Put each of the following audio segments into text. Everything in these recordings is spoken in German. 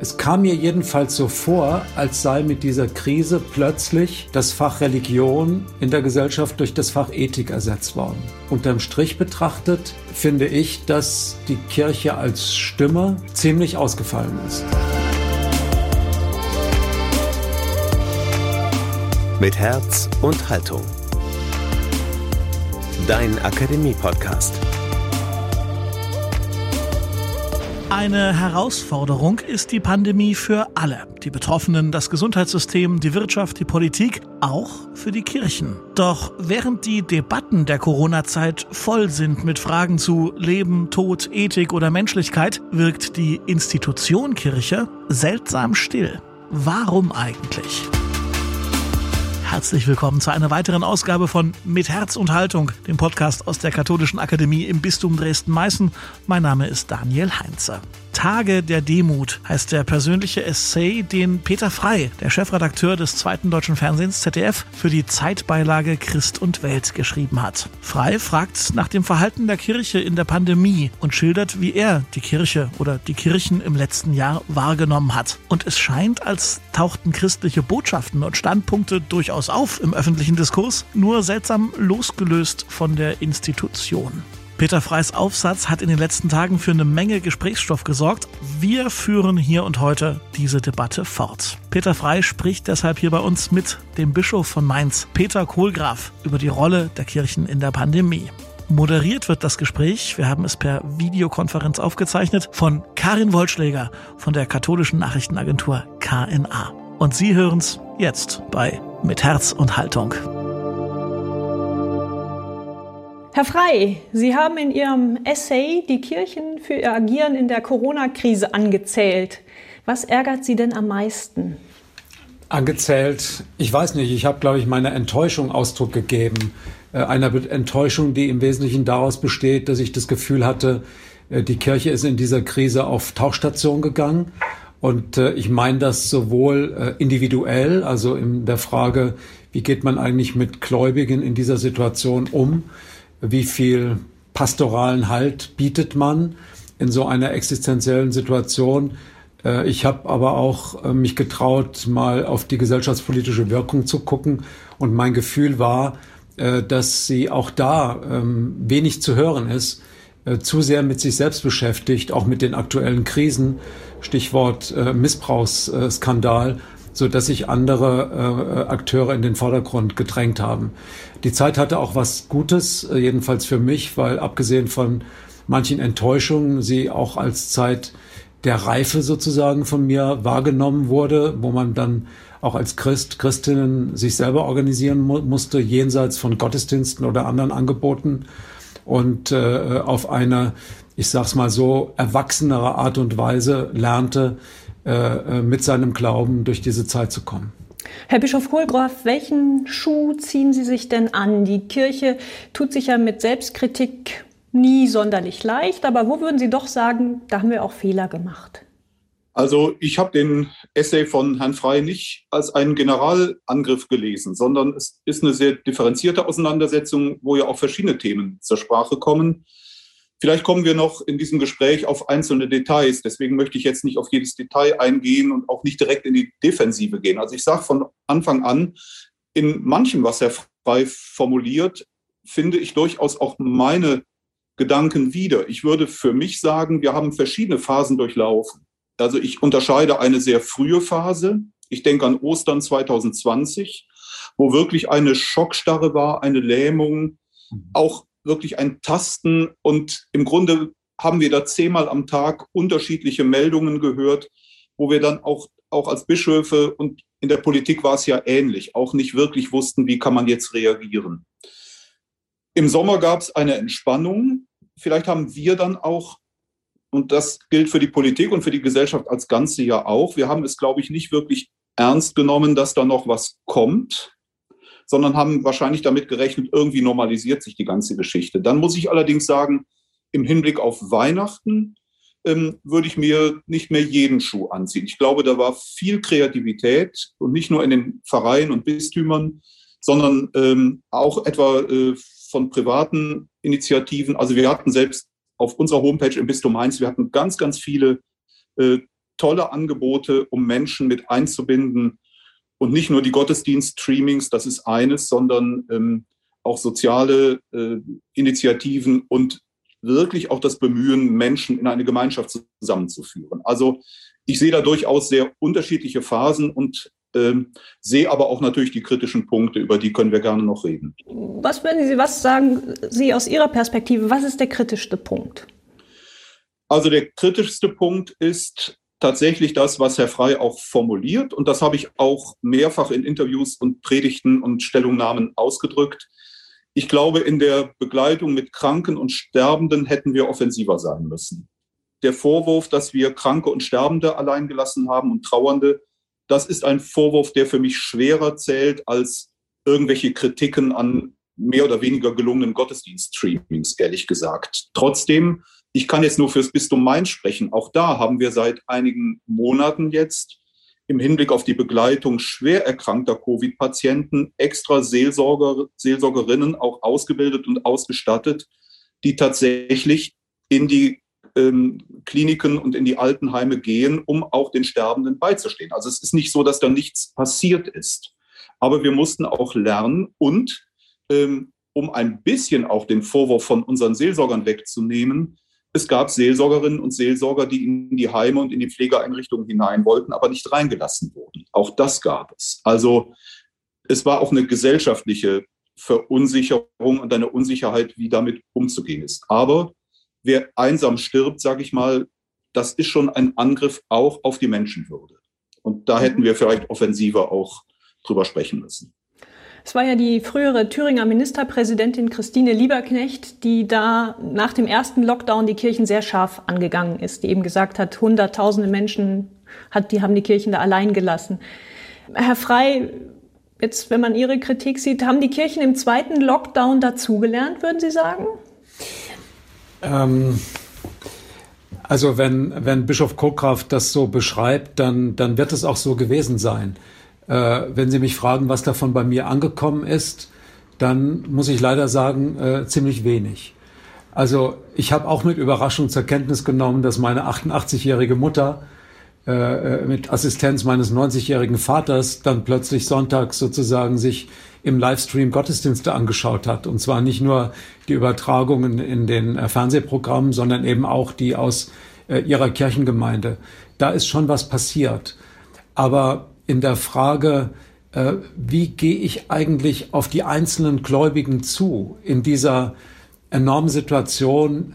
Es kam mir jedenfalls so vor, als sei mit dieser Krise plötzlich das Fach Religion in der Gesellschaft durch das Fach Ethik ersetzt worden. Unterm Strich betrachtet finde ich, dass die Kirche als Stimme ziemlich ausgefallen ist. Mit Herz und Haltung. Dein Akademie-Podcast. Eine Herausforderung ist die Pandemie für alle. Die Betroffenen, das Gesundheitssystem, die Wirtschaft, die Politik, auch für die Kirchen. Doch während die Debatten der Corona-Zeit voll sind mit Fragen zu Leben, Tod, Ethik oder Menschlichkeit, wirkt die Institution Kirche seltsam still. Warum eigentlich? Herzlich willkommen zu einer weiteren Ausgabe von Mit Herz und Haltung, dem Podcast aus der Katholischen Akademie im Bistum Dresden-Meißen. Mein Name ist Daniel Heinze. Tage der Demut heißt der persönliche Essay, den Peter Frei, der Chefredakteur des zweiten deutschen Fernsehens ZDF, für die Zeitbeilage Christ und Welt geschrieben hat. Frei fragt nach dem Verhalten der Kirche in der Pandemie und schildert, wie er die Kirche oder die Kirchen im letzten Jahr wahrgenommen hat. Und es scheint, als tauchten christliche Botschaften und Standpunkte durchaus auf im öffentlichen Diskurs, nur seltsam losgelöst von der Institution. Peter Freys Aufsatz hat in den letzten Tagen für eine Menge Gesprächsstoff gesorgt. Wir führen hier und heute diese Debatte fort. Peter Frey spricht deshalb hier bei uns mit dem Bischof von Mainz, Peter Kohlgraf, über die Rolle der Kirchen in der Pandemie. Moderiert wird das Gespräch, wir haben es per Videokonferenz aufgezeichnet, von Karin Wollschläger von der katholischen Nachrichtenagentur KNA. Und Sie hören es jetzt bei Mit Herz und Haltung. Herr Frei, Sie haben in Ihrem Essay die Kirchen für ihr Agieren in der Corona-Krise angezählt. Was ärgert Sie denn am meisten? Angezählt, ich weiß nicht, ich habe, glaube ich, meiner Enttäuschung Ausdruck gegeben. Äh, einer Enttäuschung, die im Wesentlichen daraus besteht, dass ich das Gefühl hatte, äh, die Kirche ist in dieser Krise auf Tauchstation gegangen. Und äh, ich meine das sowohl individuell, also in der Frage, wie geht man eigentlich mit Gläubigen in dieser Situation um, wie viel pastoralen Halt bietet man in so einer existenziellen Situation. Äh, ich habe aber auch äh, mich getraut, mal auf die gesellschaftspolitische Wirkung zu gucken. Und mein Gefühl war, äh, dass sie auch da ähm, wenig zu hören ist, zu sehr mit sich selbst beschäftigt, auch mit den aktuellen Krisen, Stichwort Missbrauchsskandal, so dass sich andere Akteure in den Vordergrund gedrängt haben. Die Zeit hatte auch was Gutes, äh, jedenfalls für mich, weil abgesehen von manchen Enttäuschungen sie auch als Zeit der Reife sozusagen von mir wahrgenommen wurde, wo man dann auch als Christ, Christinnen sich selber organisieren mu musste, jenseits von Gottesdiensten oder anderen Angeboten und äh, auf eine, ich sag's mal so, erwachsenere Art und Weise lernte, äh, äh mit seinem Glauben durch diese Zeit zu kommen. Herr Bischof Kohlgraf, welchen Schuh ziehen Sie sich denn an? Die Kirche tut sich ja mit Selbstkritik nie sonderlich leicht, aber wo würden Sie doch sagen, da haben wir auch Fehler gemacht? Also ich habe den Essay von Herrn Frey nicht als einen Generalangriff gelesen, sondern es ist eine sehr differenzierte Auseinandersetzung, wo ja auch verschiedene Themen zur Sprache kommen. Vielleicht kommen wir noch in diesem Gespräch auf einzelne Details. Deswegen möchte ich jetzt nicht auf jedes Detail eingehen und auch nicht direkt in die Defensive gehen. Also ich sage von Anfang an, in manchem, was Herr Frey formuliert, finde ich durchaus auch meine Gedanken wieder. Ich würde für mich sagen, wir haben verschiedene Phasen durchlaufen. Also ich unterscheide eine sehr frühe Phase. Ich denke an Ostern 2020, wo wirklich eine Schockstarre war, eine Lähmung, mhm. auch wirklich ein Tasten und im Grunde haben wir da zehnmal am Tag unterschiedliche Meldungen gehört, wo wir dann auch, auch als Bischöfe und in der Politik war es ja ähnlich, auch nicht wirklich wussten, wie kann man jetzt reagieren. Im Sommer gab es eine Entspannung. Vielleicht haben wir dann auch, und das gilt für die Politik und für die Gesellschaft als Ganze ja auch, wir haben es, glaube ich, nicht wirklich ernst genommen, dass da noch was kommt sondern haben wahrscheinlich damit gerechnet, irgendwie normalisiert sich die ganze Geschichte. Dann muss ich allerdings sagen, im Hinblick auf Weihnachten ähm, würde ich mir nicht mehr jeden Schuh anziehen. Ich glaube, da war viel Kreativität und nicht nur in den Pfarreien und Bistümern, sondern ähm, auch etwa äh, von privaten Initiativen. Also wir hatten selbst auf unserer Homepage im Bistum Mainz, wir hatten ganz, ganz viele äh, tolle Angebote, um Menschen mit einzubinden. Und nicht nur die Gottesdienst-Streamings, das ist eines, sondern ähm, auch soziale äh, Initiativen und wirklich auch das Bemühen, Menschen in eine Gemeinschaft zusammenzuführen. Also ich sehe da durchaus sehr unterschiedliche Phasen und ähm, sehe aber auch natürlich die kritischen Punkte, über die können wir gerne noch reden. Was würden Sie, was sagen Sie aus Ihrer Perspektive? Was ist der kritischste Punkt? Also der kritischste Punkt ist tatsächlich das, was Herr Frei auch formuliert. Und das habe ich auch mehrfach in Interviews und Predigten und Stellungnahmen ausgedrückt. Ich glaube, in der Begleitung mit Kranken und Sterbenden hätten wir offensiver sein müssen. Der Vorwurf, dass wir Kranke und Sterbende allein gelassen haben und Trauernde, das ist ein Vorwurf, der für mich schwerer zählt als irgendwelche Kritiken an mehr oder weniger gelungenen Gottesdienst-Streamings, ehrlich gesagt. Trotzdem, ich kann jetzt nur fürs Bistum Mainz sprechen. Auch da haben wir seit einigen Monaten jetzt im Hinblick auf die Begleitung schwer erkrankter Covid-Patienten extra Seelsorger, Seelsorgerinnen auch ausgebildet und ausgestattet, die tatsächlich in die ähm, Kliniken und in die Altenheime gehen, um auch den Sterbenden beizustehen. Also es ist nicht so, dass da nichts passiert ist. Aber wir mussten auch lernen und ähm, um ein bisschen auch den Vorwurf von unseren Seelsorgern wegzunehmen, es gab Seelsorgerinnen und Seelsorger, die in die Heime und in die Pflegeeinrichtungen hinein wollten, aber nicht reingelassen wurden. Auch das gab es. Also es war auch eine gesellschaftliche Verunsicherung und eine Unsicherheit, wie damit umzugehen ist. Aber wer einsam stirbt, sage ich mal, das ist schon ein Angriff auch auf die Menschenwürde. Und da hätten wir vielleicht offensiver auch drüber sprechen müssen. Es war ja die frühere Thüringer Ministerpräsidentin Christine Lieberknecht, die da nach dem ersten Lockdown die Kirchen sehr scharf angegangen ist, die eben gesagt hat, hunderttausende Menschen hat, die haben die Kirchen da allein gelassen. Herr Frei, jetzt, wenn man Ihre Kritik sieht, haben die Kirchen im zweiten Lockdown dazugelernt, würden Sie sagen? Ähm, also wenn, wenn Bischof Kokraft das so beschreibt, dann, dann wird es auch so gewesen sein. Äh, wenn Sie mich fragen, was davon bei mir angekommen ist, dann muss ich leider sagen, äh, ziemlich wenig. Also ich habe auch mit Überraschung zur Kenntnis genommen, dass meine 88-jährige Mutter äh, äh, mit Assistenz meines 90-jährigen Vaters dann plötzlich sonntags sozusagen sich im Livestream Gottesdienste angeschaut hat. Und zwar nicht nur die Übertragungen in den äh, Fernsehprogrammen, sondern eben auch die aus äh, ihrer Kirchengemeinde. Da ist schon was passiert. Aber in der Frage, äh, wie gehe ich eigentlich auf die einzelnen Gläubigen zu in dieser enormen Situation,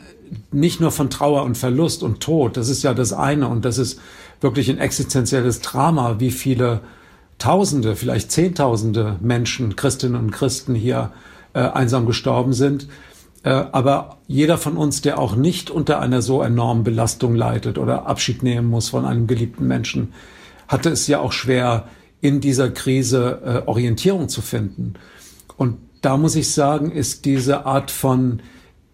nicht nur von Trauer und Verlust und Tod, das ist ja das eine und das ist wirklich ein existenzielles Drama, wie viele Tausende, vielleicht Zehntausende Menschen, Christinnen und Christen hier äh, einsam gestorben sind. Äh, aber jeder von uns, der auch nicht unter einer so enormen Belastung leidet oder Abschied nehmen muss von einem geliebten Menschen, hatte es ja auch schwer, in dieser Krise äh, Orientierung zu finden. Und da muss ich sagen, ist diese Art von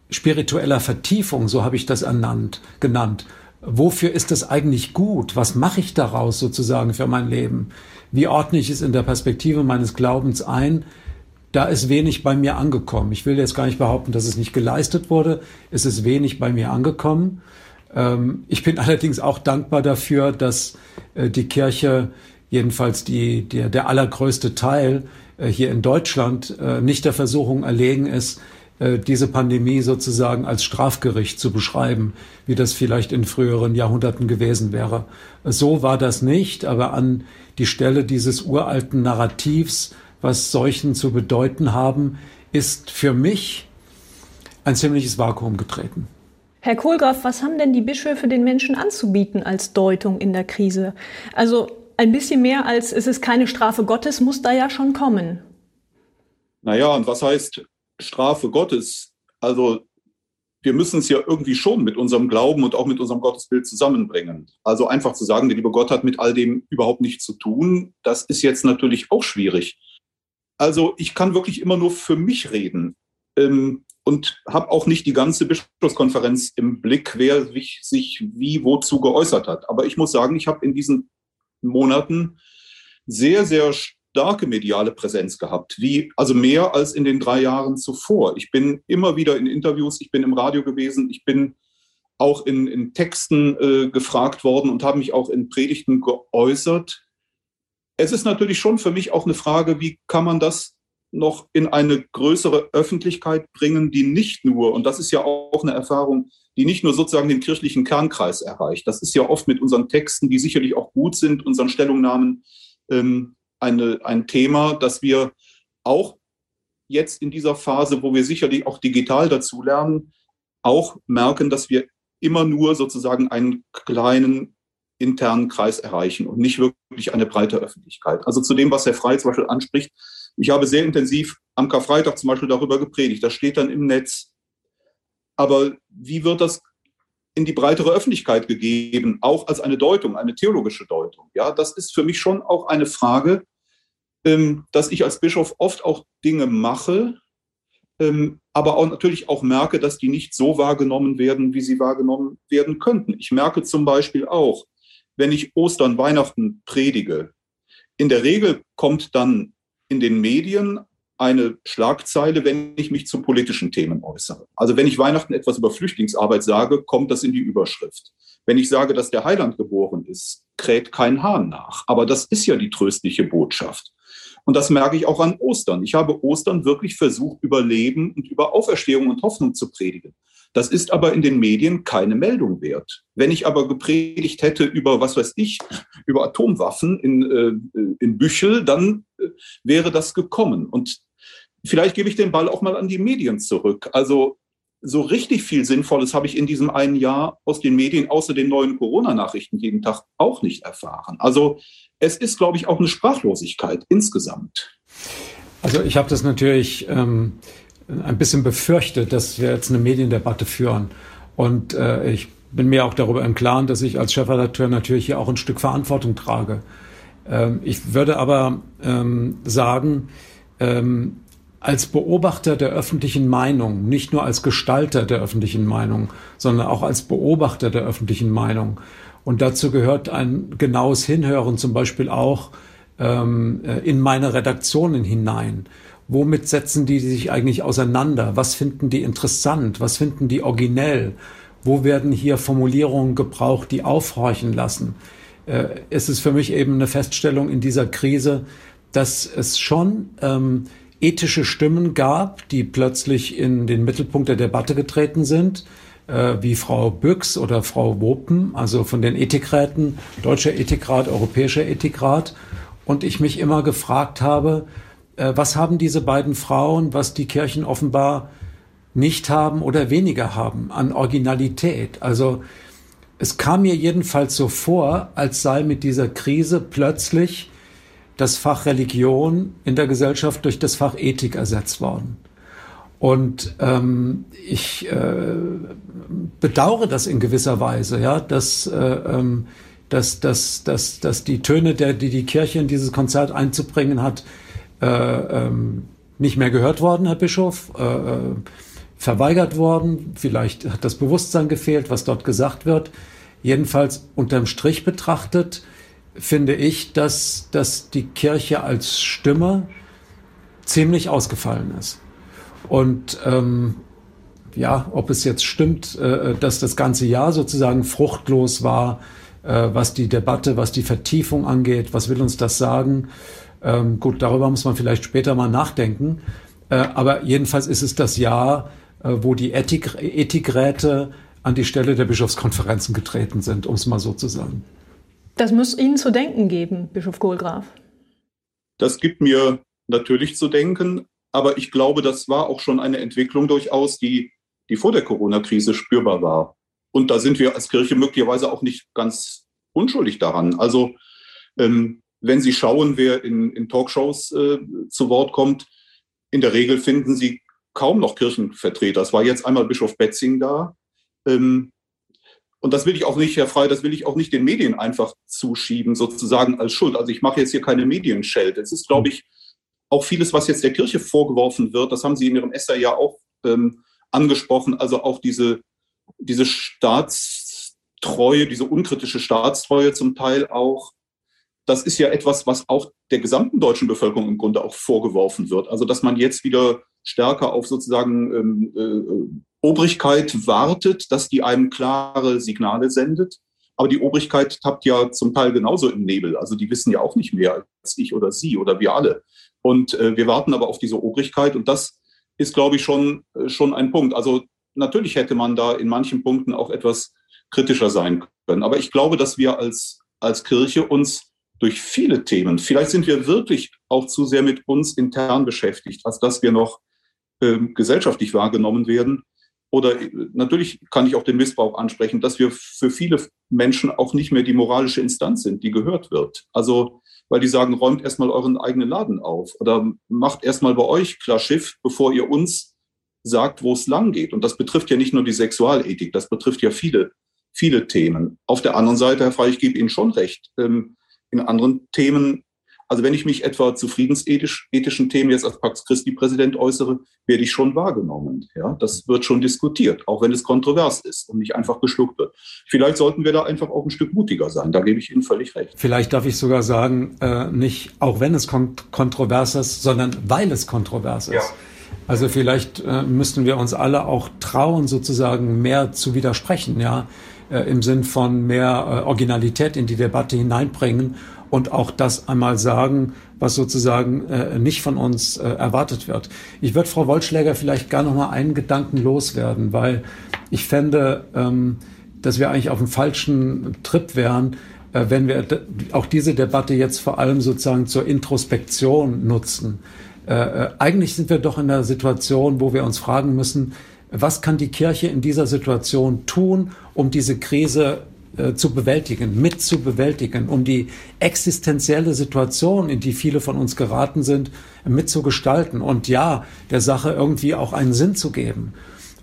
spiritueller Vertiefung, so habe ich das ernannt, genannt. Wofür ist das eigentlich gut? Was mache ich daraus sozusagen für mein Leben? Wie ordne ich es in der Perspektive meines Glaubens ein? Da ist wenig bei mir angekommen. Ich will jetzt gar nicht behaupten, dass es nicht geleistet wurde. Es ist wenig bei mir angekommen. Ähm, ich bin allerdings auch dankbar dafür, dass äh, die Kirche, jedenfalls die, der, der allergrößte Teil äh, hier in Deutschland, äh, nicht der Versuchung erlegen ist, diese Pandemie sozusagen als Strafgericht zu beschreiben, wie das vielleicht in früheren Jahrhunderten gewesen wäre. So war das nicht, aber an die Stelle dieses uralten Narrativs, was Seuchen zu bedeuten haben, ist für mich ein ziemliches Vakuum getreten. Herr Kohlgraf, was haben denn die Bischöfe den Menschen anzubieten als Deutung in der Krise? Also ein bisschen mehr als es ist keine Strafe Gottes, muss da ja schon kommen. Naja, und was heißt Strafe Gottes? Also wir müssen es ja irgendwie schon mit unserem Glauben und auch mit unserem Gottesbild zusammenbringen. Also einfach zu sagen, der liebe Gott hat mit all dem überhaupt nichts zu tun, das ist jetzt natürlich auch schwierig. Also ich kann wirklich immer nur für mich reden. Ähm, und habe auch nicht die ganze Bischofskonferenz im Blick, wer sich, wie wozu geäußert hat. Aber ich muss sagen, ich habe in diesen Monaten sehr, sehr starke mediale Präsenz gehabt, wie also mehr als in den drei Jahren zuvor. Ich bin immer wieder in Interviews, ich bin im Radio gewesen, ich bin auch in, in Texten äh, gefragt worden und habe mich auch in Predigten geäußert. Es ist natürlich schon für mich auch eine Frage, wie kann man das noch in eine größere Öffentlichkeit bringen, die nicht nur, und das ist ja auch eine Erfahrung, die nicht nur sozusagen den kirchlichen Kernkreis erreicht. Das ist ja oft mit unseren Texten, die sicherlich auch gut sind, unseren Stellungnahmen, ähm, eine, ein Thema, dass wir auch jetzt in dieser Phase, wo wir sicherlich auch digital dazu lernen, auch merken, dass wir immer nur sozusagen einen kleinen internen Kreis erreichen und nicht wirklich eine breite Öffentlichkeit. Also zu dem, was Herr Frey zum Beispiel anspricht, ich habe sehr intensiv am Karfreitag zum Beispiel darüber gepredigt. Das steht dann im Netz. Aber wie wird das in die breitere Öffentlichkeit gegeben, auch als eine Deutung, eine theologische Deutung? Ja, das ist für mich schon auch eine Frage, ähm, dass ich als Bischof oft auch Dinge mache, ähm, aber auch natürlich auch merke, dass die nicht so wahrgenommen werden, wie sie wahrgenommen werden könnten. Ich merke zum Beispiel auch, wenn ich Ostern, Weihnachten predige, in der Regel kommt dann in den Medien eine Schlagzeile, wenn ich mich zu politischen Themen äußere. Also wenn ich Weihnachten etwas über Flüchtlingsarbeit sage, kommt das in die Überschrift. Wenn ich sage, dass der Heiland geboren ist, kräht kein Hahn nach. Aber das ist ja die tröstliche Botschaft. Und das merke ich auch an Ostern. Ich habe Ostern wirklich versucht, über Leben und über Auferstehung und Hoffnung zu predigen. Das ist aber in den Medien keine Meldung wert. Wenn ich aber gepredigt hätte über, was weiß ich, über Atomwaffen in, äh, in Büchel, dann äh, wäre das gekommen. Und vielleicht gebe ich den Ball auch mal an die Medien zurück. Also so richtig viel Sinnvolles habe ich in diesem einen Jahr aus den Medien, außer den neuen Corona-Nachrichten jeden Tag auch nicht erfahren. Also es ist, glaube ich, auch eine Sprachlosigkeit insgesamt. Also ich habe das natürlich ähm, ein bisschen befürchtet, dass wir jetzt eine Mediendebatte führen. Und äh, ich bin mir auch darüber im Klaren, dass ich als Chefredakteur natürlich hier auch ein Stück Verantwortung trage. Ähm, ich würde aber ähm, sagen, ähm, als Beobachter der öffentlichen Meinung, nicht nur als Gestalter der öffentlichen Meinung, sondern auch als Beobachter der öffentlichen Meinung, und dazu gehört ein genaues Hinhören zum Beispiel auch ähm, äh, in meine Redaktionen hinein. Womit setzen die sich eigentlich auseinander? Was finden die interessant? Was finden die originell? Wo werden hier Formulierungen gebraucht, die aufhorchen lassen? Äh, es ist für mich eben eine Feststellung in dieser Krise, dass es schon ähm, ethische Stimmen gab, die plötzlich in den Mittelpunkt der Debatte getreten sind, äh, wie Frau Büchs oder Frau Wopen, also von den Ethikräten, Deutscher Ethikrat, Europäischer Ethikrat. Und ich mich immer gefragt habe, was haben diese beiden Frauen, was die Kirchen offenbar nicht haben oder weniger haben an Originalität. Also es kam mir jedenfalls so vor, als sei mit dieser Krise plötzlich das Fach Religion in der Gesellschaft durch das Fach Ethik ersetzt worden. Und ähm, ich äh, bedauere das in gewisser Weise, ja, dass, äh, ähm, dass, dass, dass, dass die Töne, der, die die Kirche in dieses Konzert einzubringen hat, äh, ähm, nicht mehr gehört worden, Herr Bischof, äh, äh, verweigert worden. Vielleicht hat das Bewusstsein gefehlt, was dort gesagt wird. Jedenfalls unterm Strich betrachtet finde ich, dass, dass die Kirche als Stimme ziemlich ausgefallen ist. Und ähm, ja, ob es jetzt stimmt, äh, dass das ganze Jahr sozusagen fruchtlos war, äh, was die Debatte, was die Vertiefung angeht, was will uns das sagen? Ähm, gut, darüber muss man vielleicht später mal nachdenken. Äh, aber jedenfalls ist es das Jahr, äh, wo die Ethik, Ethikräte an die Stelle der Bischofskonferenzen getreten sind, um es mal so zu sagen. Das muss Ihnen zu denken geben, Bischof Kohlgraf. Das gibt mir natürlich zu denken, aber ich glaube, das war auch schon eine Entwicklung durchaus, die, die vor der Corona-Krise spürbar war. Und da sind wir als Kirche möglicherweise auch nicht ganz unschuldig daran. Also ähm, wenn Sie schauen, wer in, in Talkshows äh, zu Wort kommt, in der Regel finden Sie kaum noch Kirchenvertreter. Es war jetzt einmal Bischof Betzing da. Ähm, und das will ich auch nicht, Herr Frey, das will ich auch nicht den Medien einfach zuschieben, sozusagen als Schuld. Also ich mache jetzt hier keine Medienschelte. Es ist, glaube ich, auch vieles, was jetzt der Kirche vorgeworfen wird, das haben Sie in Ihrem Essay ja auch ähm, angesprochen, also auch diese, diese Staatstreue, diese unkritische Staatstreue zum Teil auch, das ist ja etwas, was auch der gesamten deutschen Bevölkerung im Grunde auch vorgeworfen wird. Also dass man jetzt wieder stärker auf sozusagen ähm, äh, Obrigkeit wartet, dass die einem klare Signale sendet. Aber die Obrigkeit tappt ja zum Teil genauso im Nebel. Also die wissen ja auch nicht mehr als ich oder Sie oder wir alle. Und äh, wir warten aber auf diese Obrigkeit. Und das ist, glaube ich, schon, äh, schon ein Punkt. Also natürlich hätte man da in manchen Punkten auch etwas kritischer sein können. Aber ich glaube, dass wir als, als Kirche uns durch viele Themen, vielleicht sind wir wirklich auch zu sehr mit uns intern beschäftigt, als dass wir noch ähm, gesellschaftlich wahrgenommen werden. Oder äh, natürlich kann ich auch den Missbrauch ansprechen, dass wir für viele Menschen auch nicht mehr die moralische Instanz sind, die gehört wird. Also, weil die sagen, räumt erstmal euren eigenen Laden auf oder macht erstmal bei euch klar Schiff, bevor ihr uns sagt, wo es lang geht. Und das betrifft ja nicht nur die Sexualethik, das betrifft ja viele, viele Themen. Auf der anderen Seite, Herr Frey, ich gebe Ihnen schon recht. Ähm, in anderen Themen also wenn ich mich etwa zu friedensethischen Themen jetzt als Pax Christi-Präsident äußere, werde ich schon wahrgenommen. Ja, das wird schon diskutiert, auch wenn es kontrovers ist und nicht einfach geschluckt wird. Vielleicht sollten wir da einfach auch ein Stück mutiger sein. Da gebe ich Ihnen völlig recht. Vielleicht darf ich sogar sagen, äh, nicht auch wenn es kont kontrovers ist, sondern weil es kontrovers ist. Ja. Also vielleicht äh, müssten wir uns alle auch trauen, sozusagen mehr zu widersprechen, ja, im Sinn von mehr äh, Originalität in die Debatte hineinbringen und auch das einmal sagen, was sozusagen äh, nicht von uns äh, erwartet wird. Ich würde Frau Wollschläger vielleicht gar noch mal einen Gedanken loswerden, weil ich fände, ähm, dass wir eigentlich auf dem falschen Trip wären, äh, wenn wir auch diese Debatte jetzt vor allem sozusagen zur Introspektion nutzen. Äh, äh, eigentlich sind wir doch in der Situation, wo wir uns fragen müssen, was kann die Kirche in dieser Situation tun, um diese Krise äh, zu bewältigen, mit zu bewältigen, um die existenzielle Situation, in die viele von uns geraten sind, mitzugestalten und ja, der Sache irgendwie auch einen Sinn zu geben.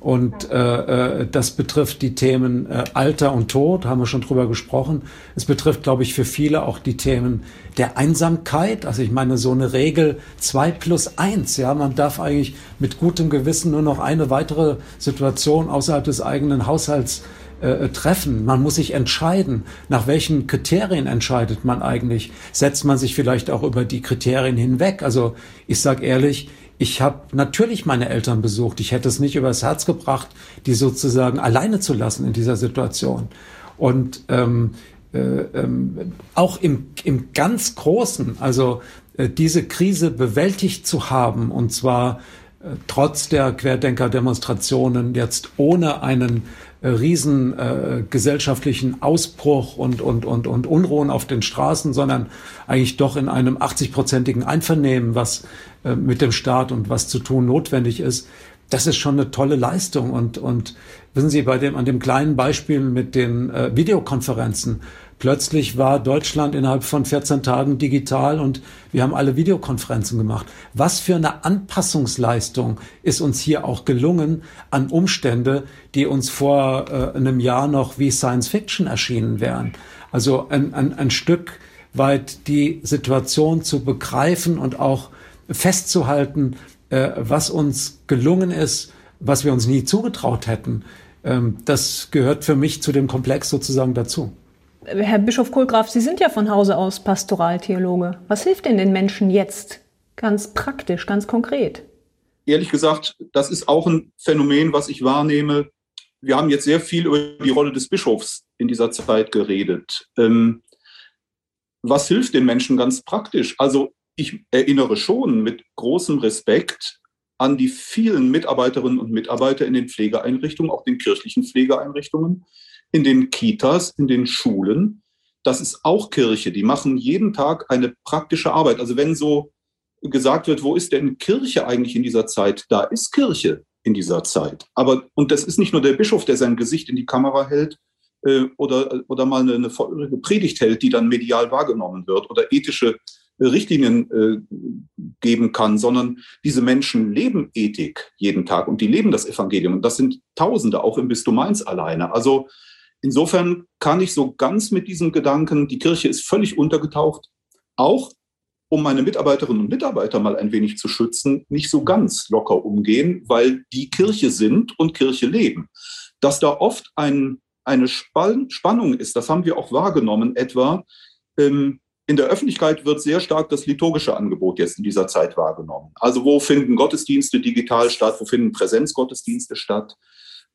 Und äh, äh, das betrifft die Themen äh, Alter und Tod, haben wir schon drüber gesprochen. Es betrifft, glaube ich, für viele auch die Themen der Einsamkeit. Also ich meine, so eine Regel zwei plus eins. Ja, man darf eigentlich mit gutem Gewissen nur noch eine weitere Situation außerhalb des eigenen Haushalts äh, treffen. Man muss sich entscheiden, nach welchen Kriterien entscheidet man eigentlich. Setzt man sich vielleicht auch über die Kriterien hinweg? Also ich sage ehrlich, ich habe natürlich meine Eltern besucht. Ich hätte es nicht übers Herz gebracht, die sozusagen alleine zu lassen in dieser Situation. Und ähm, äh, ähm, auch im, im ganz Großen, also äh, diese Krise bewältigt zu haben, und zwar äh, trotz der Querdenker-Demonstrationen jetzt ohne einen riesen äh, gesellschaftlichen Ausbruch und, und, und, und Unruhen auf den Straßen, sondern eigentlich doch in einem 80-prozentigen Einvernehmen, was äh, mit dem Staat und was zu tun notwendig ist. Das ist schon eine tolle Leistung. Und, und wissen Sie, bei dem, an dem kleinen Beispiel mit den äh, Videokonferenzen, Plötzlich war Deutschland innerhalb von 14 Tagen digital und wir haben alle Videokonferenzen gemacht. Was für eine Anpassungsleistung ist uns hier auch gelungen an Umstände, die uns vor äh, einem Jahr noch wie Science Fiction erschienen wären. Also ein, ein, ein Stück weit die Situation zu begreifen und auch festzuhalten, äh, was uns gelungen ist, was wir uns nie zugetraut hätten. Ähm, das gehört für mich zu dem Komplex sozusagen dazu. Herr Bischof Kohlgraf, Sie sind ja von Hause aus Pastoraltheologe. Was hilft denn den Menschen jetzt ganz praktisch, ganz konkret? Ehrlich gesagt, das ist auch ein Phänomen, was ich wahrnehme. Wir haben jetzt sehr viel über die Rolle des Bischofs in dieser Zeit geredet. Ähm, was hilft den Menschen ganz praktisch? Also ich erinnere schon mit großem Respekt an die vielen Mitarbeiterinnen und Mitarbeiter in den Pflegeeinrichtungen, auch den kirchlichen Pflegeeinrichtungen, in den Kitas, in den Schulen. Das ist auch Kirche. Die machen jeden Tag eine praktische Arbeit. Also wenn so gesagt wird, wo ist denn Kirche eigentlich in dieser Zeit? Da ist Kirche in dieser Zeit. Aber, und das ist nicht nur der Bischof, der sein Gesicht in die Kamera hält äh, oder, oder mal eine, eine Predigt hält, die dann medial wahrgenommen wird oder ethische Richtlinien äh, geben kann, sondern diese Menschen leben Ethik jeden Tag und die leben das Evangelium. Und das sind Tausende, auch im Bistum Mainz alleine. Also Insofern kann ich so ganz mit diesem Gedanken, die Kirche ist völlig untergetaucht, auch um meine Mitarbeiterinnen und Mitarbeiter mal ein wenig zu schützen, nicht so ganz locker umgehen, weil die Kirche sind und Kirche leben. Dass da oft ein, eine Spannung ist, das haben wir auch wahrgenommen, etwa ähm, in der Öffentlichkeit wird sehr stark das liturgische Angebot jetzt in dieser Zeit wahrgenommen. Also wo finden Gottesdienste digital statt, wo finden Präsenzgottesdienste statt?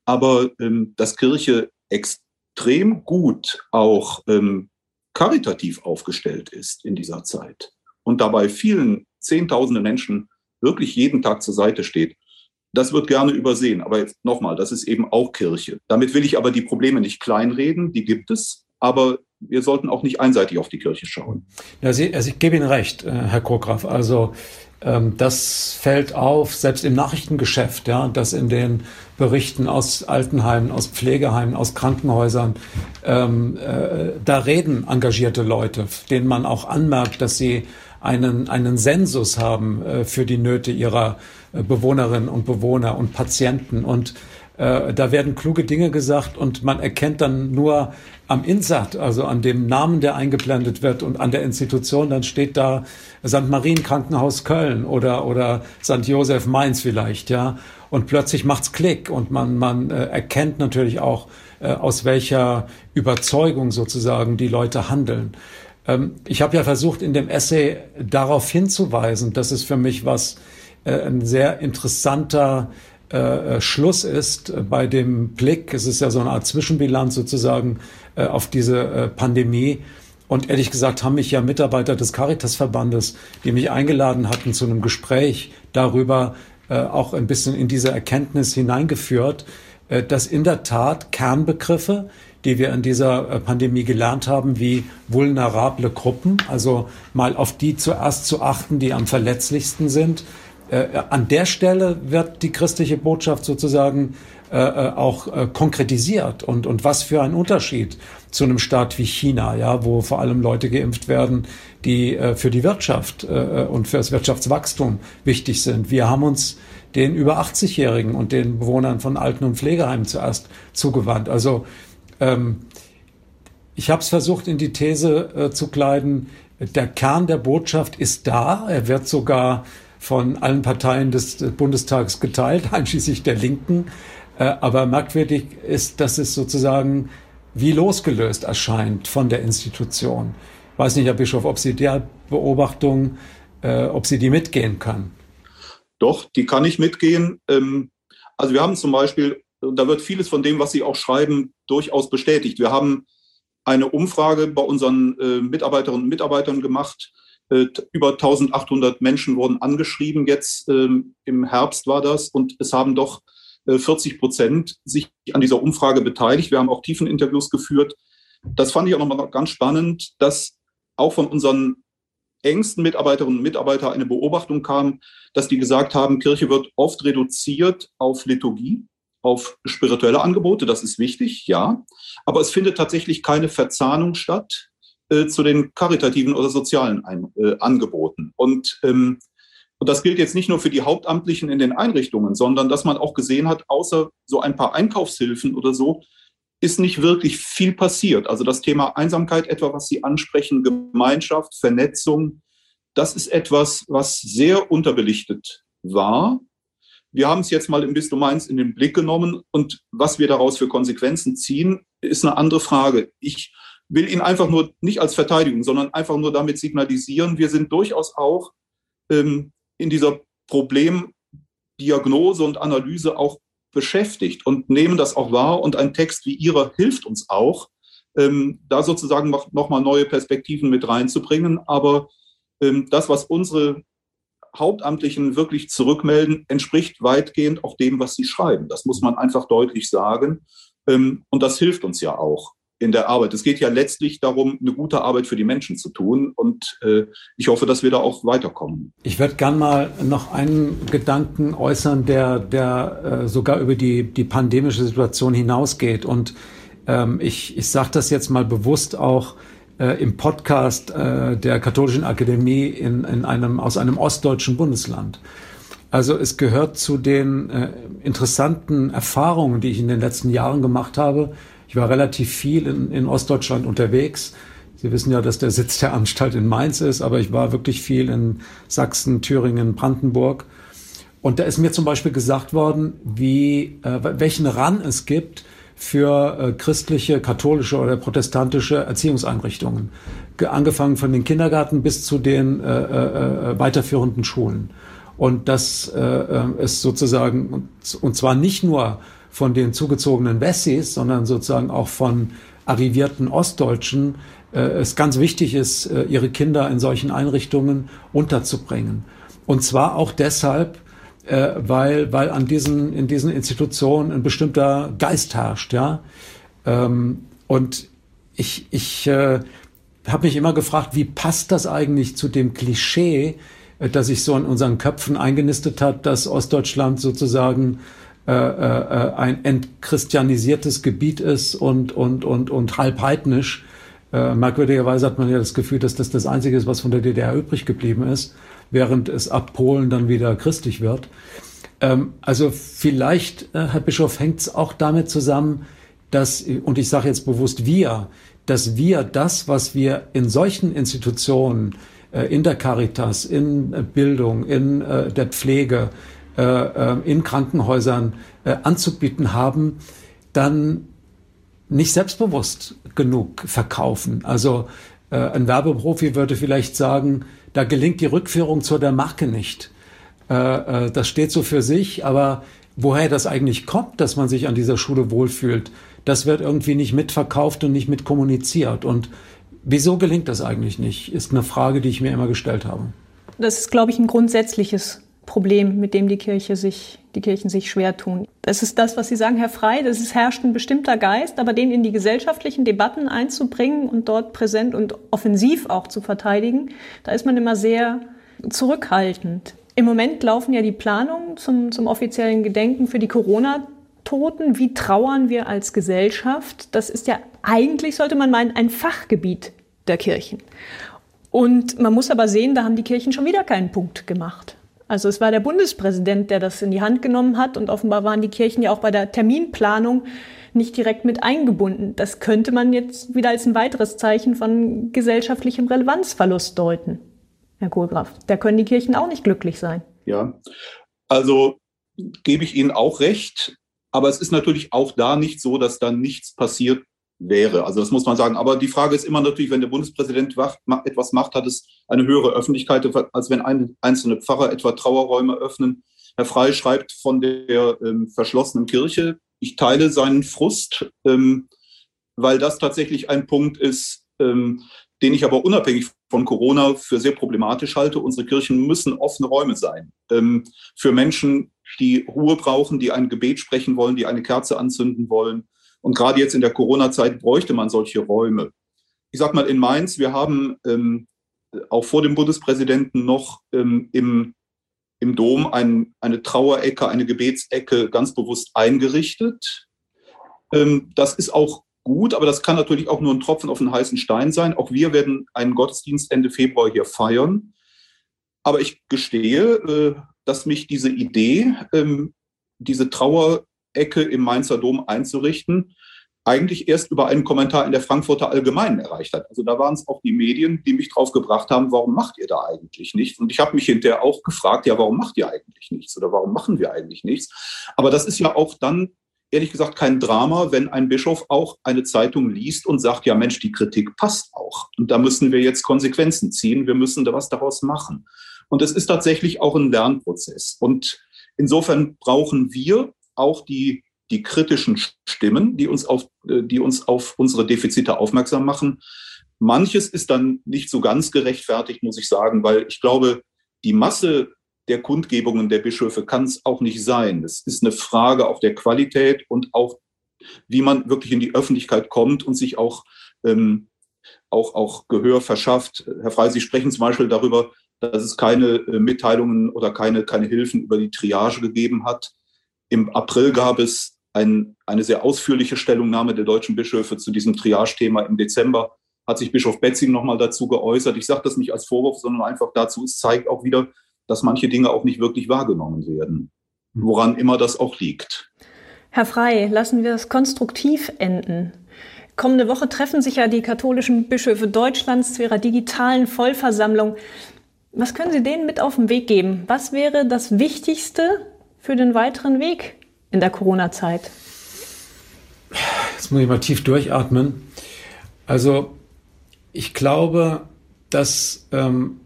aber ähm, dass Kirche extrem gut auch ähm, karitativ aufgestellt ist in dieser Zeit und dabei vielen Zehntausende Menschen wirklich jeden Tag zur Seite steht, das wird gerne übersehen. Aber jetzt nochmal, das ist eben auch Kirche. Damit will ich aber die Probleme nicht kleinreden, die gibt es, aber wir sollten auch nicht einseitig auf die Kirche schauen. Ja, Sie, also ich gebe Ihnen recht, äh, Herr Krograf. Also ähm, das fällt auf, selbst im Nachrichtengeschäft, ja, dass in den Berichten aus Altenheimen, aus Pflegeheimen, aus Krankenhäusern, ähm, äh, da reden engagierte Leute, denen man auch anmerkt, dass sie einen, einen Sensus haben äh, für die Nöte ihrer äh, Bewohnerinnen und Bewohner und Patienten. Und äh, da werden kluge Dinge gesagt und man erkennt dann nur am Insat, also an dem Namen, der eingeblendet wird und an der Institution, dann steht da St. Marien Krankenhaus Köln oder, oder St. Josef Mainz vielleicht, ja. Und plötzlich macht's Klick und man, man äh, erkennt natürlich auch, äh, aus welcher Überzeugung sozusagen die Leute handeln. Ähm, ich habe ja versucht, in dem Essay darauf hinzuweisen, dass es für mich was äh, ein sehr interessanter äh, Schluss ist bei dem Blick. Es ist ja so eine Art Zwischenbilanz sozusagen äh, auf diese äh, Pandemie. Und ehrlich gesagt haben mich ja Mitarbeiter des Caritas-Verbandes, die mich eingeladen hatten zu einem Gespräch darüber, äh, auch ein bisschen in diese Erkenntnis hineingeführt, äh, dass in der Tat Kernbegriffe, die wir in dieser äh, Pandemie gelernt haben, wie vulnerable Gruppen, also mal auf die zuerst zu achten, die am verletzlichsten sind, äh, an der Stelle wird die christliche Botschaft sozusagen äh, äh, auch äh, konkretisiert und, und was für ein Unterschied zu einem Staat wie China, ja, wo vor allem Leute geimpft werden, die äh, für die Wirtschaft äh, und für das Wirtschaftswachstum wichtig sind. Wir haben uns den über 80-Jährigen und den Bewohnern von Alten- und Pflegeheimen zuerst zugewandt. Also ähm, ich habe es versucht, in die These äh, zu kleiden, der Kern der Botschaft ist da. Er wird sogar von allen Parteien des Bundestags geteilt, einschließlich der Linken. Äh, aber merkwürdig ist, dass es sozusagen wie losgelöst erscheint von der Institution. Ich weiß nicht, Herr Bischof, ob Sie der Beobachtung, äh, ob Sie die mitgehen können. Doch, die kann ich mitgehen. Ähm, also wir haben zum Beispiel, da wird vieles von dem, was Sie auch schreiben, durchaus bestätigt. Wir haben eine Umfrage bei unseren äh, Mitarbeiterinnen und Mitarbeitern gemacht, äh, über 1800 Menschen wurden angeschrieben, jetzt ähm, im Herbst war das, und es haben doch äh, 40 Prozent sich an dieser Umfrage beteiligt. Wir haben auch tiefen Interviews geführt. Das fand ich auch nochmal ganz spannend, dass auch von unseren engsten Mitarbeiterinnen und Mitarbeitern eine Beobachtung kam, dass die gesagt haben, Kirche wird oft reduziert auf Liturgie, auf spirituelle Angebote. Das ist wichtig, ja. Aber es findet tatsächlich keine Verzahnung statt äh, zu den karitativen oder sozialen Ein äh, Angeboten. Und, ähm, und das gilt jetzt nicht nur für die Hauptamtlichen in den Einrichtungen, sondern dass man auch gesehen hat, außer so ein paar Einkaufshilfen oder so, ist nicht wirklich viel passiert. Also das Thema Einsamkeit, etwa was Sie ansprechen, Gemeinschaft, Vernetzung, das ist etwas, was sehr unterbelichtet war. Wir haben es jetzt mal im Bistum Mainz in den Blick genommen und was wir daraus für Konsequenzen ziehen, ist eine andere Frage. Ich will ihn einfach nur nicht als Verteidigung, sondern einfach nur damit signalisieren, wir sind durchaus auch ähm, in dieser Problemdiagnose und Analyse auch beschäftigt und nehmen das auch wahr. Und ein Text wie Ihrer hilft uns auch, ähm, da sozusagen noch, noch mal neue Perspektiven mit reinzubringen. Aber ähm, das, was unsere Hauptamtlichen wirklich zurückmelden, entspricht weitgehend auch dem, was sie schreiben. Das muss man einfach deutlich sagen. Ähm, und das hilft uns ja auch in der Arbeit. Es geht ja letztlich darum, eine gute Arbeit für die Menschen zu tun. Und äh, ich hoffe, dass wir da auch weiterkommen. Ich würde gern mal noch einen Gedanken äußern, der, der äh, sogar über die, die pandemische Situation hinausgeht. Und ähm, ich, ich sage das jetzt mal bewusst auch äh, im Podcast äh, der Katholischen Akademie in, in einem, aus einem ostdeutschen Bundesland. Also es gehört zu den äh, interessanten Erfahrungen, die ich in den letzten Jahren gemacht habe, ich war relativ viel in, in Ostdeutschland unterwegs. Sie wissen ja, dass der Sitz der Anstalt in Mainz ist, aber ich war wirklich viel in Sachsen, Thüringen, Brandenburg. Und da ist mir zum Beispiel gesagt worden, wie, äh, welchen Ran es gibt für äh, christliche, katholische oder protestantische Erziehungseinrichtungen. Ge angefangen von den Kindergarten bis zu den äh, äh, äh weiterführenden Schulen. Und das äh, äh ist sozusagen, und zwar nicht nur von den zugezogenen Wessis, sondern sozusagen auch von arrivierten Ostdeutschen äh, es ganz wichtig ist, äh, ihre Kinder in solchen Einrichtungen unterzubringen. Und zwar auch deshalb, äh, weil, weil an diesen, in diesen Institutionen ein bestimmter Geist herrscht, ja. Ähm, und ich, ich äh, habe mich immer gefragt, wie passt das eigentlich zu dem Klischee, äh, das sich so in unseren Köpfen eingenistet hat, dass Ostdeutschland sozusagen äh, äh, ein entchristianisiertes Gebiet ist und, und, und, und halb heidnisch. Äh, merkwürdigerweise hat man ja das Gefühl, dass das das Einzige ist, was von der DDR übrig geblieben ist, während es ab Polen dann wieder christlich wird. Ähm, also vielleicht, Herr Bischof, hängt es auch damit zusammen, dass, und ich sage jetzt bewusst wir, dass wir das, was wir in solchen Institutionen, in der Caritas, in Bildung, in der Pflege, in Krankenhäusern anzubieten haben, dann nicht selbstbewusst genug verkaufen. Also ein Werbeprofi würde vielleicht sagen, da gelingt die Rückführung zu der Marke nicht. Das steht so für sich, aber woher das eigentlich kommt, dass man sich an dieser Schule wohlfühlt, das wird irgendwie nicht mitverkauft und nicht mitkommuniziert. Und wieso gelingt das eigentlich nicht, ist eine Frage, die ich mir immer gestellt habe. Das ist, glaube ich, ein grundsätzliches Problem, mit dem die Kirche sich, die Kirchen sich schwer tun. Das ist das, was Sie sagen, Herr Frei, das ist, herrscht ein bestimmter Geist, aber den in die gesellschaftlichen Debatten einzubringen und dort präsent und offensiv auch zu verteidigen, da ist man immer sehr zurückhaltend. Im Moment laufen ja die Planungen zum, zum offiziellen Gedenken für die Corona Toten, wie trauern wir als Gesellschaft, das ist ja eigentlich, sollte man meinen, ein Fachgebiet der Kirchen. Und man muss aber sehen, da haben die Kirchen schon wieder keinen Punkt gemacht. Also es war der Bundespräsident, der das in die Hand genommen hat und offenbar waren die Kirchen ja auch bei der Terminplanung nicht direkt mit eingebunden. Das könnte man jetzt wieder als ein weiteres Zeichen von gesellschaftlichem Relevanzverlust deuten, Herr Kohlgraf. Da können die Kirchen auch nicht glücklich sein. Ja, also gebe ich Ihnen auch recht. Aber es ist natürlich auch da nicht so, dass dann nichts passiert wäre. Also das muss man sagen. Aber die Frage ist immer natürlich, wenn der Bundespräsident etwas macht, hat es eine höhere Öffentlichkeit, als wenn einzelne Pfarrer etwa Trauerräume öffnen. Herr Frey schreibt von der ähm, verschlossenen Kirche. Ich teile seinen Frust, ähm, weil das tatsächlich ein Punkt ist, ähm, den ich aber unabhängig von Corona für sehr problematisch halte. Unsere Kirchen müssen offene Räume sein. Ähm, für Menschen, die Ruhe brauchen, die ein Gebet sprechen wollen, die eine Kerze anzünden wollen. Und gerade jetzt in der Corona-Zeit bräuchte man solche Räume. Ich sage mal, in Mainz, wir haben ähm, auch vor dem Bundespräsidenten noch ähm, im, im Dom ein, eine Trauerecke, eine Gebetsecke ganz bewusst eingerichtet. Ähm, das ist auch gut, aber das kann natürlich auch nur ein Tropfen auf den heißen Stein sein. Auch wir werden einen Gottesdienst Ende Februar hier feiern. Aber ich gestehe, äh, dass mich diese Idee, ähm, diese Trauerecke im Mainzer Dom einzurichten, eigentlich erst über einen Kommentar in der Frankfurter Allgemeinen erreicht hat. Also da waren es auch die Medien, die mich drauf gebracht haben, warum macht ihr da eigentlich nichts? Und ich habe mich hinterher auch gefragt, ja, warum macht ihr eigentlich nichts oder warum machen wir eigentlich nichts? Aber das ist ja auch dann ehrlich gesagt kein Drama, wenn ein Bischof auch eine Zeitung liest und sagt, ja Mensch, die Kritik passt auch. Und da müssen wir jetzt Konsequenzen ziehen, wir müssen da was daraus machen. Und es ist tatsächlich auch ein Lernprozess. Und insofern brauchen wir auch die, die kritischen Stimmen, die uns, auf, die uns auf unsere Defizite aufmerksam machen. Manches ist dann nicht so ganz gerechtfertigt, muss ich sagen, weil ich glaube, die Masse der Kundgebungen der Bischöfe kann es auch nicht sein. Es ist eine Frage auch der Qualität und auch, wie man wirklich in die Öffentlichkeit kommt und sich auch, ähm, auch, auch Gehör verschafft. Herr Frey, Sie sprechen zum Beispiel darüber, dass es keine äh, Mitteilungen oder keine, keine Hilfen über die Triage gegeben hat. Im April gab es ein, eine sehr ausführliche Stellungnahme der deutschen Bischöfe zu diesem Triage-Thema. Im Dezember hat sich Bischof Betzing nochmal dazu geäußert. Ich sage das nicht als Vorwurf, sondern einfach dazu, es zeigt auch wieder, dass manche Dinge auch nicht wirklich wahrgenommen werden, hm. woran immer das auch liegt. Herr Frei, lassen wir es konstruktiv enden. Kommende Woche treffen sich ja die katholischen Bischöfe Deutschlands zu ihrer digitalen Vollversammlung. Was können Sie denen mit auf den Weg geben? Was wäre das Wichtigste für den weiteren Weg in der Corona-Zeit? Jetzt muss ich mal tief durchatmen. Also ich glaube, dass ähm,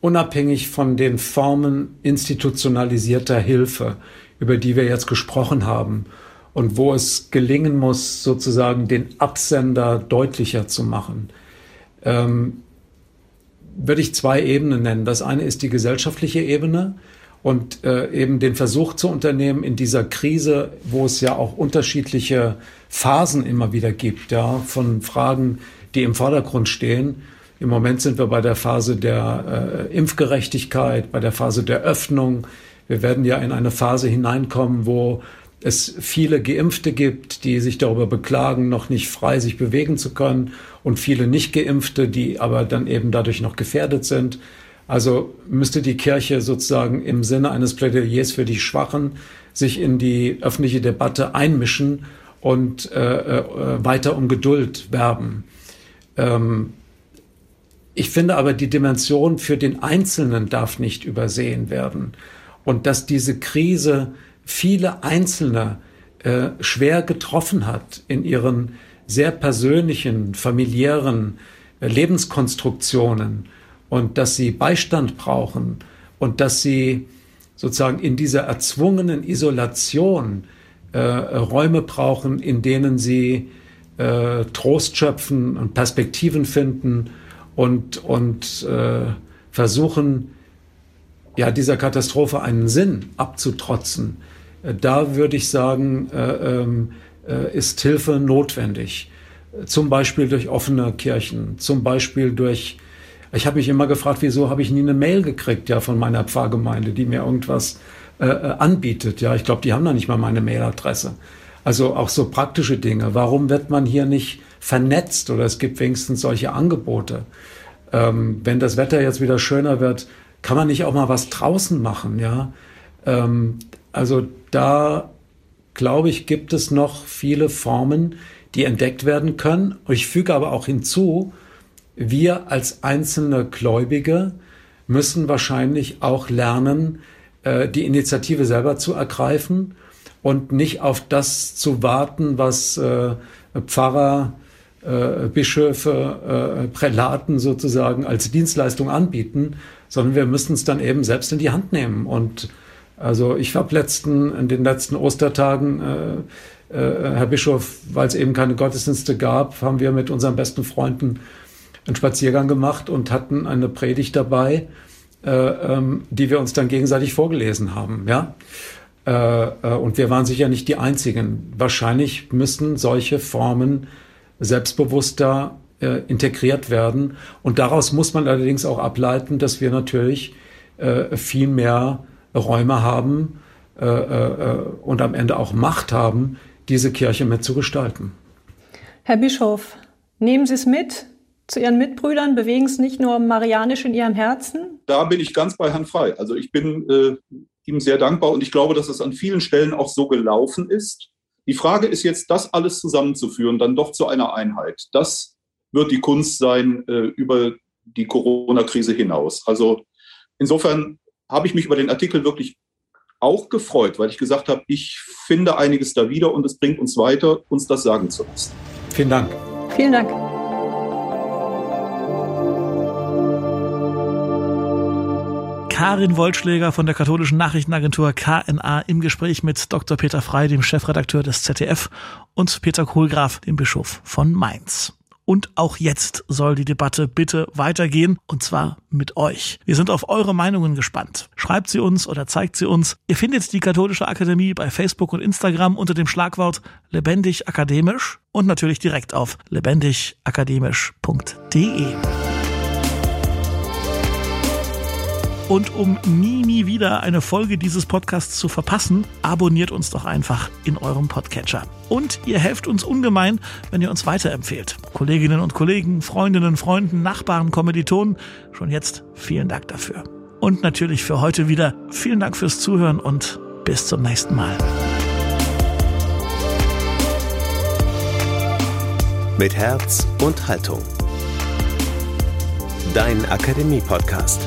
unabhängig von den Formen institutionalisierter Hilfe, über die wir jetzt gesprochen haben, und wo es gelingen muss, sozusagen den Absender deutlicher zu machen. Ähm, würde ich zwei Ebenen nennen. Das eine ist die gesellschaftliche Ebene und äh, eben den Versuch zu unternehmen in dieser Krise, wo es ja auch unterschiedliche Phasen immer wieder gibt, ja, von Fragen, die im Vordergrund stehen. Im Moment sind wir bei der Phase der äh, Impfgerechtigkeit, bei der Phase der Öffnung. Wir werden ja in eine Phase hineinkommen, wo es viele Geimpfte gibt, die sich darüber beklagen, noch nicht frei sich bewegen zu können und viele nicht Geimpfte, die aber dann eben dadurch noch gefährdet sind. Also müsste die Kirche sozusagen im Sinne eines Plädoyers für die Schwachen sich in die öffentliche Debatte einmischen und äh, äh, weiter um Geduld werben. Ähm, ich finde aber, die Dimension für den Einzelnen darf nicht übersehen werden. Und dass diese Krise viele Einzelne äh, schwer getroffen hat in ihren sehr persönlichen, familiären äh, Lebenskonstruktionen und dass sie Beistand brauchen und dass sie sozusagen in dieser erzwungenen Isolation äh, Räume brauchen, in denen sie äh, Trost schöpfen und Perspektiven finden und, und äh, versuchen, ja, dieser Katastrophe einen Sinn abzutrotzen. Äh, da würde ich sagen, äh, ähm, äh, ist Hilfe notwendig. Zum Beispiel durch offene Kirchen, zum Beispiel durch, ich habe mich immer gefragt, wieso habe ich nie eine Mail gekriegt, ja, von meiner Pfarrgemeinde, die mir irgendwas äh, anbietet. Ja, ich glaube, die haben da nicht mal meine Mailadresse. Also auch so praktische Dinge. Warum wird man hier nicht vernetzt oder es gibt wenigstens solche Angebote? Ähm, wenn das Wetter jetzt wieder schöner wird, kann man nicht auch mal was draußen machen, ja? Ähm, also da glaube ich, gibt es noch viele Formen, die entdeckt werden können. Ich füge aber auch hinzu, wir als einzelne Gläubige müssen wahrscheinlich auch lernen, äh, die Initiative selber zu ergreifen und nicht auf das zu warten, was äh, Pfarrer, äh, Bischöfe, Prälaten sozusagen als Dienstleistung anbieten, sondern wir müssen es dann eben selbst in die Hand nehmen. Und also ich habe letzten, in den letzten Ostertagen, Herr Bischof, weil es eben keine Gottesdienste gab, haben wir mit unseren besten Freunden einen Spaziergang gemacht und hatten eine Predigt dabei, äh, ähm, die wir uns dann gegenseitig vorgelesen haben. Ja? Äh, äh, und wir waren sicher nicht die Einzigen. Wahrscheinlich müssen solche Formen selbstbewusster äh, integriert werden. Und daraus muss man allerdings auch ableiten, dass wir natürlich viel mehr Räume haben und am Ende auch Macht haben, diese Kirche mitzugestalten. Herr Bischof, nehmen Sie es mit zu Ihren Mitbrüdern, bewegen es nicht nur marianisch in Ihrem Herzen? Da bin ich ganz bei Herrn Frei. Also ich bin äh, ihm sehr dankbar und ich glaube, dass es an vielen Stellen auch so gelaufen ist. Die Frage ist jetzt, das alles zusammenzuführen, dann doch zu einer Einheit. Das wird die Kunst sein äh, über die Corona-Krise hinaus. Also insofern habe ich mich über den Artikel wirklich auch gefreut, weil ich gesagt habe, ich finde einiges da wieder und es bringt uns weiter, uns das sagen zu lassen. Vielen Dank. Vielen Dank. Karin Wollschläger von der katholischen Nachrichtenagentur KNA im Gespräch mit Dr. Peter Frey, dem Chefredakteur des ZDF, und Peter Kohlgraf, dem Bischof von Mainz. Und auch jetzt soll die Debatte bitte weitergehen und zwar mit euch. Wir sind auf eure Meinungen gespannt. Schreibt sie uns oder zeigt sie uns. Ihr findet die Katholische Akademie bei Facebook und Instagram unter dem Schlagwort lebendig akademisch und natürlich direkt auf lebendigakademisch.de. Und um nie, nie wieder eine Folge dieses Podcasts zu verpassen, abonniert uns doch einfach in eurem Podcatcher. Und ihr helft uns ungemein, wenn ihr uns weiterempfehlt. Kolleginnen und Kollegen, Freundinnen, Freunden, Nachbarn, Kommilitonen, schon jetzt vielen Dank dafür. Und natürlich für heute wieder vielen Dank fürs Zuhören und bis zum nächsten Mal. Mit Herz und Haltung. Dein Akademie-Podcast.